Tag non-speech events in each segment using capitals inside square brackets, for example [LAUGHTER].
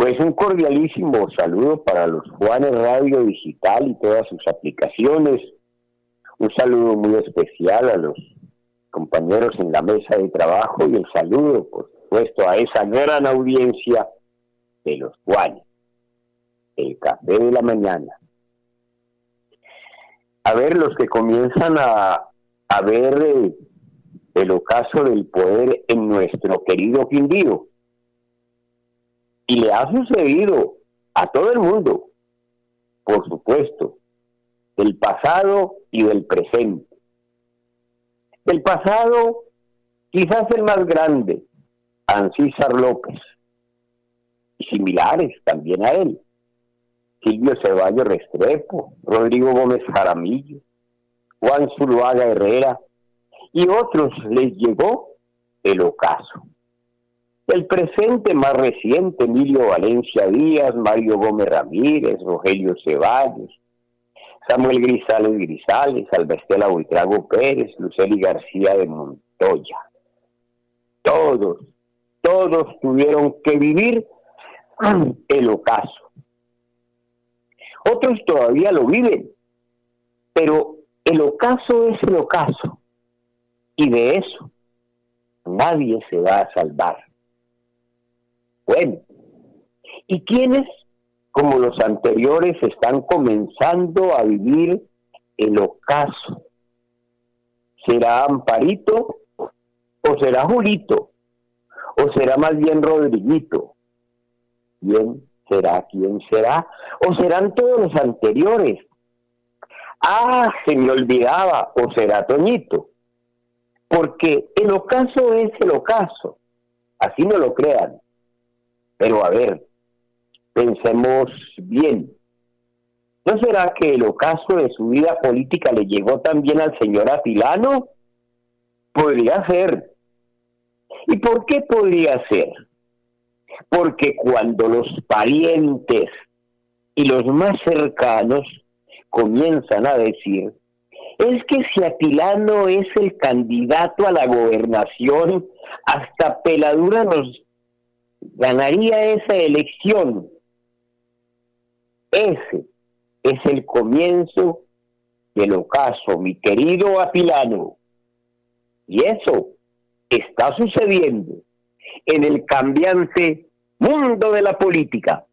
Pues un cordialísimo saludo para los Juanes Radio Digital y todas sus aplicaciones. Un saludo muy especial a los compañeros en la mesa de trabajo y el saludo, por supuesto, a esa gran audiencia de los Juanes. El café de la mañana. A ver, los que comienzan a, ver eh, el ocaso del poder en nuestro querido Quindío y le ha sucedido a todo el mundo, por supuesto, del pasado y del presente. Del pasado, quizás el más grande, Ancísar López, y similares también a él, Silvio Ceballos Restrepo, Rodrigo Gómez Jaramillo, Juan Zuluaga Herrera, y otros les llegó el ocaso. El presente más reciente, Emilio Valencia Díaz, Mario Gómez Ramírez, Rogelio Ceballos, Samuel Grisales Grisales, Albestela Buitrago Pérez, Luceli García de Montoya. Todos, todos tuvieron que vivir [CLEARS THROAT] el ocaso. Otros todavía lo viven, pero el ocaso es el ocaso. Y de eso nadie se va a salvar. Bueno, ¿y quiénes, como los anteriores, están comenzando a vivir el ocaso? ¿Será Amparito o será Julito? ¿O será más bien Rodriguito? ¿Quién será? ¿Quién será? ¿O serán todos los anteriores? Ah, se me olvidaba, o será Toñito. Porque el ocaso es el ocaso, así no lo crean. Pero a ver, pensemos bien. ¿No será que el ocaso de su vida política le llegó también al señor Atilano? Podría ser. ¿Y por qué podría ser? Porque cuando los parientes y los más cercanos comienzan a decir, es que si Atilano es el candidato a la gobernación, hasta peladura nos ganaría esa elección. Ese es el comienzo del ocaso, mi querido Apilano. Y eso está sucediendo en el cambiante mundo de la política.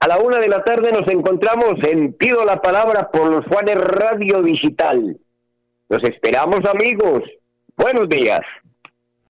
A la una de la tarde nos encontramos en Pido la Palabra por los Juanes Radio Digital. Los esperamos amigos. Buenos días.